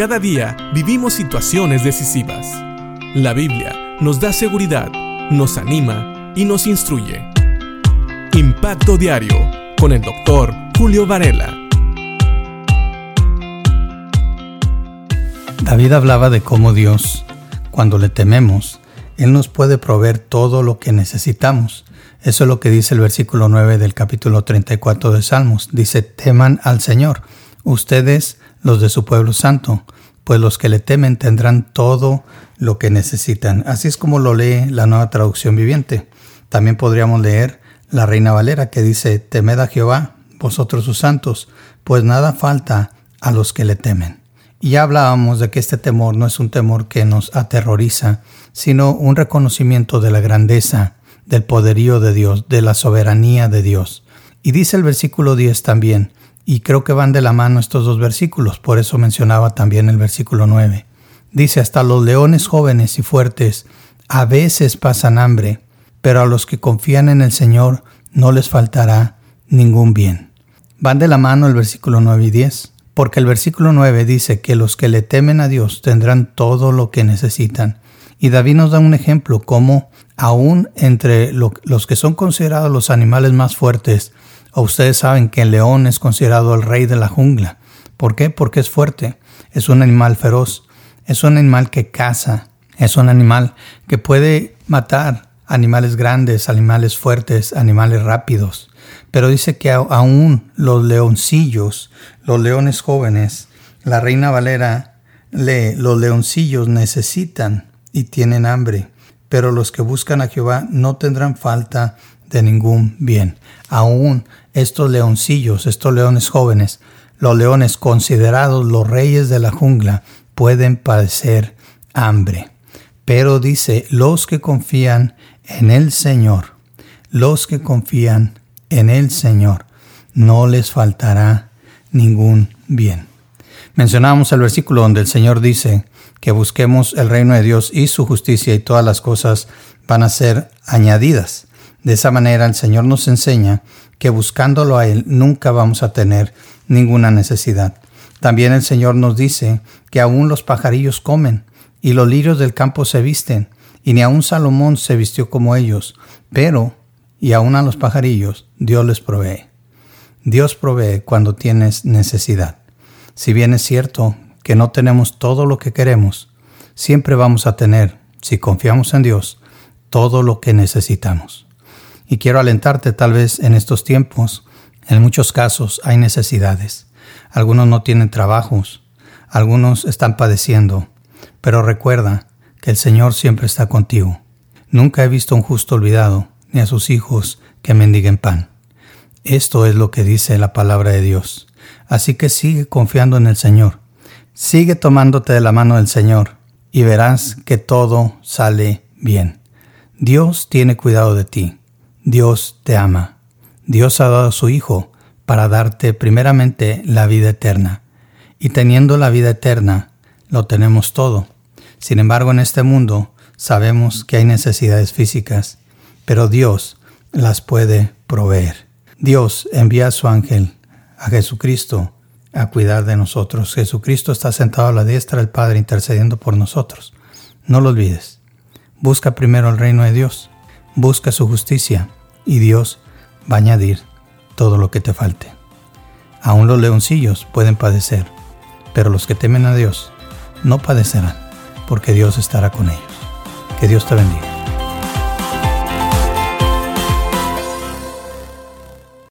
Cada día vivimos situaciones decisivas. La Biblia nos da seguridad, nos anima y nos instruye. Impacto Diario con el doctor Julio Varela. David hablaba de cómo Dios, cuando le tememos, Él nos puede proveer todo lo que necesitamos. Eso es lo que dice el versículo 9 del capítulo 34 de Salmos. Dice, teman al Señor, ustedes los de su pueblo santo, pues los que le temen tendrán todo lo que necesitan. Así es como lo lee la nueva traducción viviente. También podríamos leer la Reina Valera que dice, temed a Jehová, vosotros sus santos, pues nada falta a los que le temen. Y ya hablábamos de que este temor no es un temor que nos aterroriza, sino un reconocimiento de la grandeza, del poderío de Dios, de la soberanía de Dios. Y dice el versículo 10 también, y creo que van de la mano estos dos versículos, por eso mencionaba también el versículo 9. Dice, hasta los leones jóvenes y fuertes a veces pasan hambre, pero a los que confían en el Señor no les faltará ningún bien. Van de la mano el versículo 9 y 10, porque el versículo 9 dice que los que le temen a Dios tendrán todo lo que necesitan. Y David nos da un ejemplo como aún entre los que son considerados los animales más fuertes, o ustedes saben que el león es considerado el rey de la jungla. ¿Por qué? Porque es fuerte, es un animal feroz, es un animal que caza, es un animal que puede matar animales grandes, animales fuertes, animales rápidos. Pero dice que aún los leoncillos, los leones jóvenes, la reina Valera lee, los leoncillos necesitan y tienen hambre, pero los que buscan a Jehová no tendrán falta de ningún bien. Aún estos leoncillos, estos leones jóvenes, los leones considerados los reyes de la jungla, pueden padecer hambre. Pero dice, los que confían en el Señor, los que confían en el Señor, no les faltará ningún bien. Mencionamos el versículo donde el Señor dice que busquemos el reino de Dios y su justicia y todas las cosas van a ser añadidas. De esa manera el Señor nos enseña que buscándolo a Él nunca vamos a tener ninguna necesidad. También el Señor nos dice que aún los pajarillos comen y los lirios del campo se visten, y ni aun Salomón se vistió como ellos, pero, y aún a los pajarillos, Dios les provee. Dios provee cuando tienes necesidad. Si bien es cierto que no tenemos todo lo que queremos, siempre vamos a tener, si confiamos en Dios, todo lo que necesitamos. Y quiero alentarte tal vez en estos tiempos. En muchos casos hay necesidades. Algunos no tienen trabajos. Algunos están padeciendo. Pero recuerda que el Señor siempre está contigo. Nunca he visto a un justo olvidado, ni a sus hijos que mendiguen pan. Esto es lo que dice la palabra de Dios. Así que sigue confiando en el Señor. Sigue tomándote de la mano del Señor y verás que todo sale bien. Dios tiene cuidado de ti. Dios te ama. Dios ha dado a su Hijo para darte primeramente la vida eterna. Y teniendo la vida eterna, lo tenemos todo. Sin embargo, en este mundo sabemos que hay necesidades físicas, pero Dios las puede proveer. Dios envía a su ángel, a Jesucristo, a cuidar de nosotros. Jesucristo está sentado a la diestra del Padre intercediendo por nosotros. No lo olvides. Busca primero el reino de Dios busca su justicia y Dios va a añadir todo lo que te falte. Aún los leoncillos pueden padecer, pero los que temen a Dios no padecerán, porque Dios estará con ellos. Que Dios te bendiga.